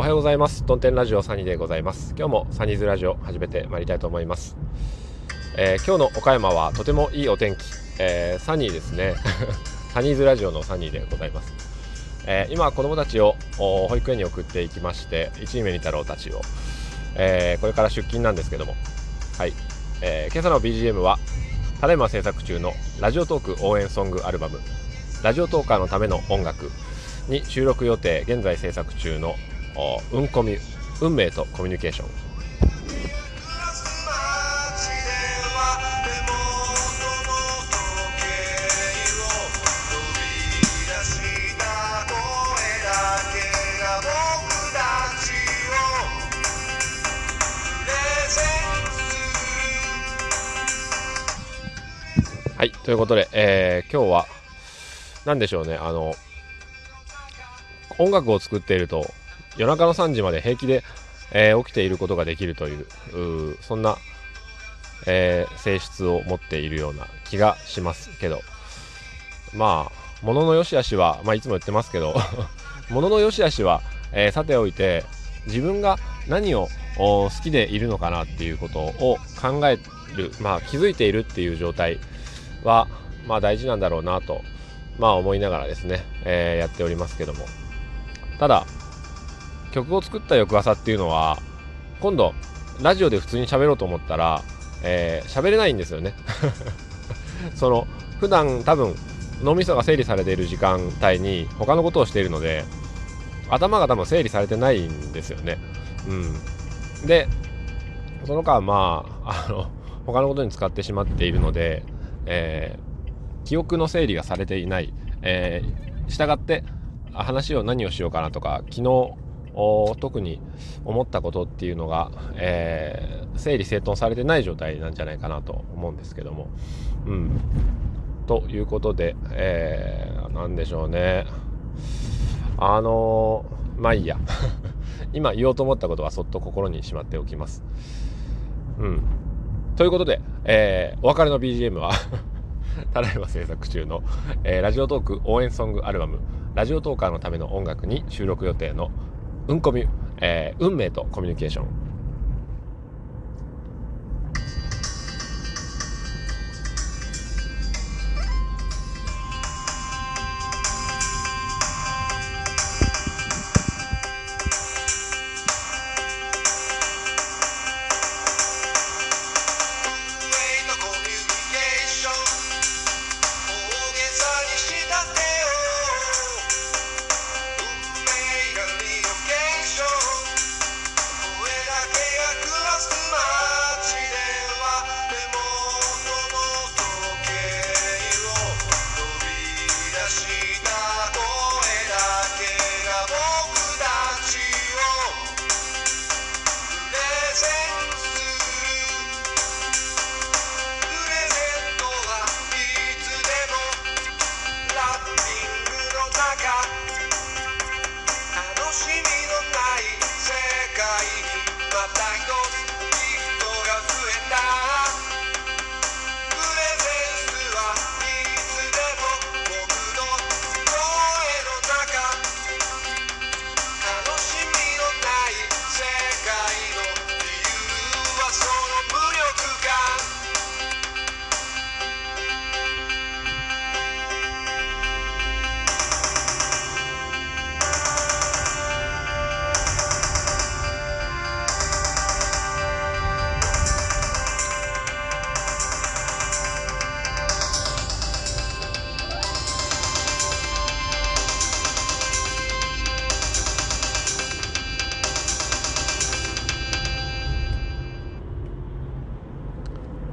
おはようございます。トンテンラジオサニーでございます。今日もサニーズラジオ始めてまいりたいと思います、えー、今日の岡山はとてもいいお天気、えー、サニーですね。サニーズラジオのサニーでございます、えー、今子供たちを保育園に送っていきまして一位目に太郎たちを、えこれから出勤なんですけども。はい、え今朝の BGM はただいま制作中のラジオトーク応援ソングアルバム。ラジオトーカーのための音楽に収録予定現在制作中の運コミ運命とコミュニケーション。はい、ということで、えー、今日は、何でしょうね、あの、音楽を作っていると、夜中の3時まで平気で、えー、起きていることができるという、そんな、えー、性質を持っているような気がしますけど、まあ、ものの良し悪しは、まあ、いつも言ってますけど、ものの良し悪しは、えー、さておいて、自分が何を好きでいるのかなっていうことを考える、まあ、気づいているっていう状態は、まあ、大事なんだろうなと、まあ、思いながらですね、えー、やっておりますけども。ただ、曲を作った翌朝っていうのは、今度、ラジオで普通に喋ろうと思ったら、えー、喋れないんですよね。その、普段多分、脳みそが整理されている時間帯に他のことをしているので、頭が多分整理されてないんですよね。うん。で、その間、まあ、あの、他のことに使ってしまっているので、えー、記憶の整理がされていない。えー、従って、話を何をしようかなとか、昨日、特に思ったことっていうのが、えー、整理整頓されてない状態なんじゃないかなと思うんですけども。うん。ということで、えー、なんでしょうね。あのー、まあいいや。今言おうと思ったことはそっと心にしまっておきます。うん。ということで、えー、お別れの BGM は ただいま制作中の、えー、ラジオトーク応援ソングアルバム、ラジオトーカーのための音楽に収録予定のうんこみ、えー、運命とコミュニケーション。así.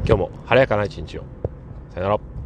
今日も晴れやかな一日を。さよなら。